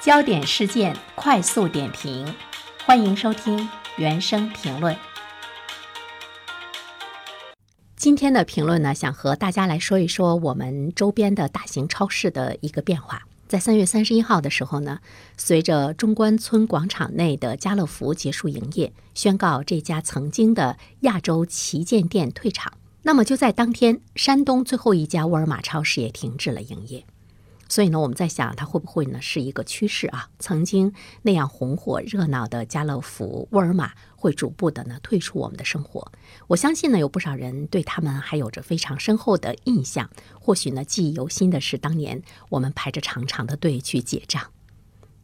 焦点事件快速点评，欢迎收听原声评论。今天的评论呢，想和大家来说一说我们周边的大型超市的一个变化。在三月三十一号的时候呢，随着中关村广场内的家乐福结束营业，宣告这家曾经的亚洲旗舰店退场。那么就在当天，山东最后一家沃尔玛超市也停止了营业。所以呢，我们在想，它会不会呢是一个趋势啊？曾经那样红火热闹的家乐福、沃尔玛会逐步的呢退出我们的生活。我相信呢，有不少人对他们还有着非常深厚的印象。或许呢，记忆犹新的是当年我们排着长长的队去结账。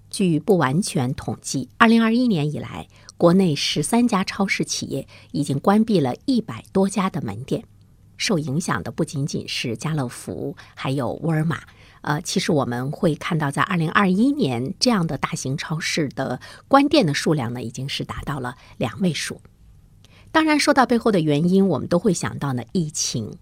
据不完全统计，二零二一年以来，国内十三家超市企业已经关闭了一百多家的门店。受影响的不仅仅是家乐福，还有沃尔玛。呃，其实我们会看到，在二零二一年这样的大型超市的关店的数量呢，已经是达到了两位数。当然，说到背后的原因，我们都会想到呢疫情。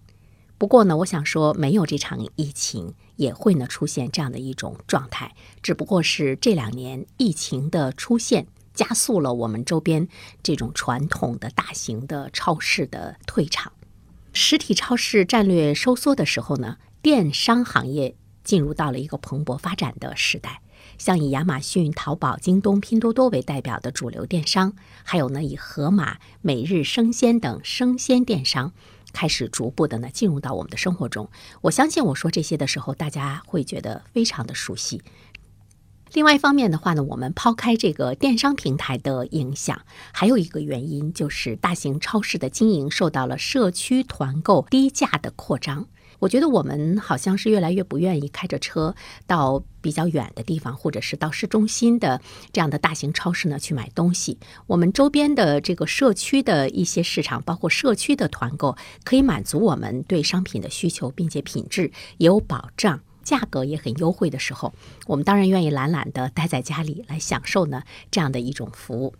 不过呢，我想说，没有这场疫情，也会呢出现这样的一种状态。只不过是这两年疫情的出现，加速了我们周边这种传统的大型的超市的退场。实体超市战略收缩的时候呢，电商行业。进入到了一个蓬勃发展的时代，像以亚马逊、淘宝、京东、拼多多为代表的主流电商，还有呢以盒马、每日生鲜等生鲜电商，开始逐步的呢进入到我们的生活中。我相信我说这些的时候，大家会觉得非常的熟悉。另外一方面的话呢，我们抛开这个电商平台的影响，还有一个原因就是大型超市的经营受到了社区团购低价的扩张。我觉得我们好像是越来越不愿意开着车到比较远的地方，或者是到市中心的这样的大型超市呢去买东西。我们周边的这个社区的一些市场，包括社区的团购，可以满足我们对商品的需求，并且品质也有保障。价格也很优惠的时候，我们当然愿意懒懒的待在家里来享受呢这样的一种服务。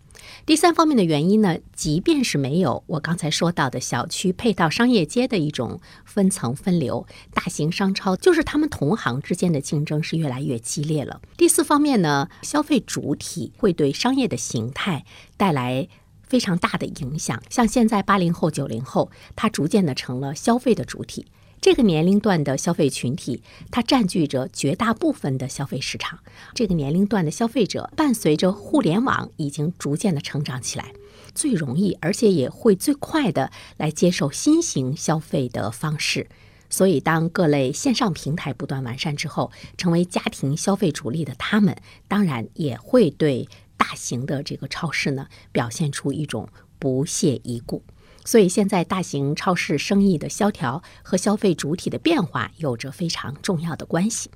第三方面的原因呢，即便是没有我刚才说到的小区配套商业街的一种分层分流，大型商超就是他们同行之间的竞争是越来越激烈了。第四方面呢，消费主体会对商业的形态带来非常大的影响。像现在八零后、九零后，它逐渐的成了消费的主体。这个年龄段的消费群体，它占据着绝大部分的消费市场。这个年龄段的消费者，伴随着互联网已经逐渐的成长起来，最容易而且也会最快的来接受新型消费的方式。所以，当各类线上平台不断完善之后，成为家庭消费主力的他们，当然也会对大型的这个超市呢，表现出一种不屑一顾。所以现在大型超市生意的萧条和消费主体的变化有着非常重要的关系。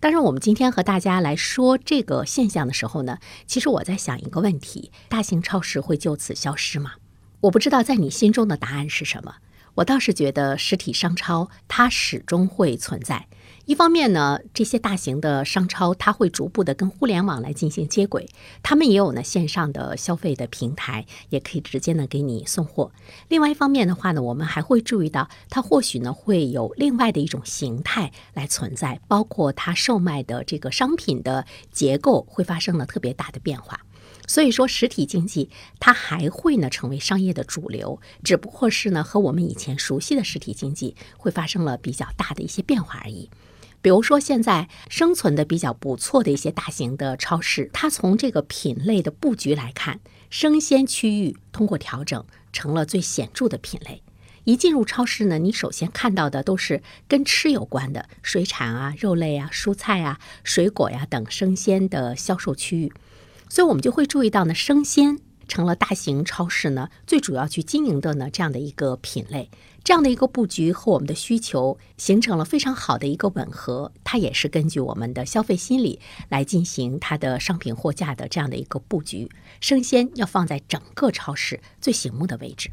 当然，我们今天和大家来说这个现象的时候呢，其实我在想一个问题：大型超市会就此消失吗？我不知道在你心中的答案是什么。我倒是觉得实体商超它始终会存在。一方面呢，这些大型的商超它会逐步的跟互联网来进行接轨，他们也有呢线上的消费的平台，也可以直接呢给你送货。另外一方面的话呢，我们还会注意到，它或许呢会有另外的一种形态来存在，包括它售卖的这个商品的结构会发生了特别大的变化。所以说，实体经济它还会呢成为商业的主流，只不过是呢和我们以前熟悉的实体经济会发生了比较大的一些变化而已。比如说，现在生存的比较不错的一些大型的超市，它从这个品类的布局来看，生鲜区域通过调整成了最显著的品类。一进入超市呢，你首先看到的都是跟吃有关的水产啊、肉类啊、蔬菜啊、水果呀等生鲜的销售区域，所以我们就会注意到呢，生鲜。成了大型超市呢最主要去经营的呢这样的一个品类，这样的一个布局和我们的需求形成了非常好的一个吻合。它也是根据我们的消费心理来进行它的商品货架的这样的一个布局。生鲜要放在整个超市最醒目的位置。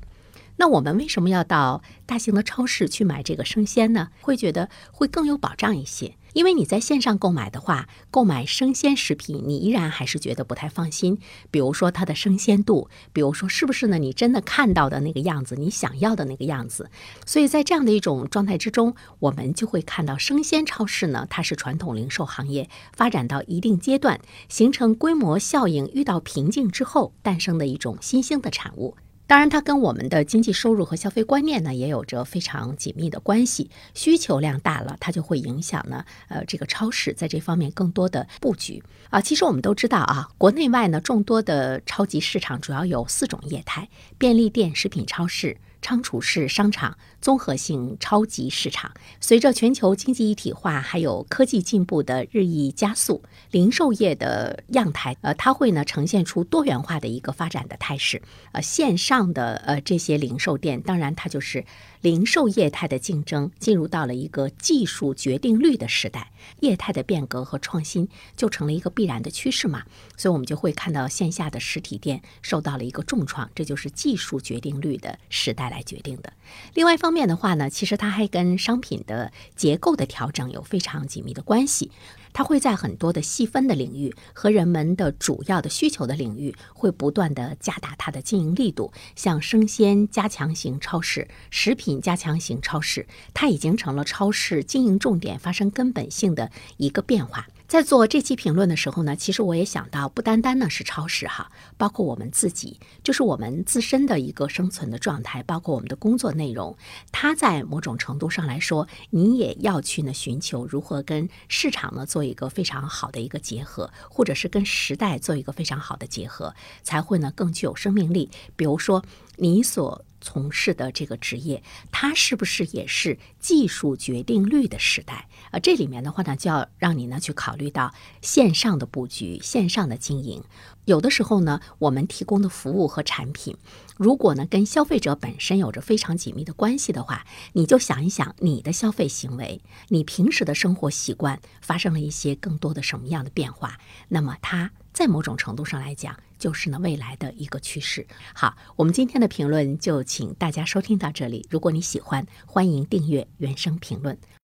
那我们为什么要到大型的超市去买这个生鲜呢？会觉得会更有保障一些。因为你在线上购买的话，购买生鲜食品，你依然还是觉得不太放心。比如说它的生鲜度，比如说是不是呢？你真的看到的那个样子，你想要的那个样子。所以在这样的一种状态之中，我们就会看到生鲜超市呢，它是传统零售行业发展到一定阶段，形成规模效应遇到瓶颈之后诞生的一种新兴的产物。当然，它跟我们的经济收入和消费观念呢，也有着非常紧密的关系。需求量大了，它就会影响呢，呃，这个超市在这方面更多的布局啊。其实我们都知道啊，国内外呢众多的超级市场主要有四种业态：便利店、食品超市。仓储式商场、综合性超级市场，随着全球经济一体化还有科技进步的日益加速，零售业的样态，呃，它会呢呈现出多元化的一个发展的态势。呃，线上的呃这些零售店，当然它就是零售业态的竞争进入到了一个技术决定率的时代，业态的变革和创新就成了一个必然的趋势嘛。所以，我们就会看到线下的实体店受到了一个重创，这就是技术决定率的时代。来决定的。另外一方面的话呢，其实它还跟商品的结构的调整有非常紧密的关系。它会在很多的细分的领域和人们的主要的需求的领域，会不断的加大它的经营力度。像生鲜加强型超市、食品加强型超市，它已经成了超市经营重点发生根本性的一个变化。在做这期评论的时候呢，其实我也想到，不单单呢是超市哈，包括我们自己，就是我们自身的一个生存的状态，包括我们的工作内容，它在某种程度上来说，你也要去呢寻求如何跟市场呢做一个非常好的一个结合，或者是跟时代做一个非常好的结合，才会呢更具有生命力。比如说你所。从事的这个职业，它是不是也是技术决定率的时代？呃，这里面的话呢，就要让你呢去考虑到线上的布局、线上的经营。有的时候呢，我们提供的服务和产品，如果呢跟消费者本身有着非常紧密的关系的话，你就想一想你的消费行为，你平时的生活习惯发生了一些更多的什么样的变化？那么它在某种程度上来讲。就是呢，未来的一个趋势。好，我们今天的评论就请大家收听到这里。如果你喜欢，欢迎订阅原声评论。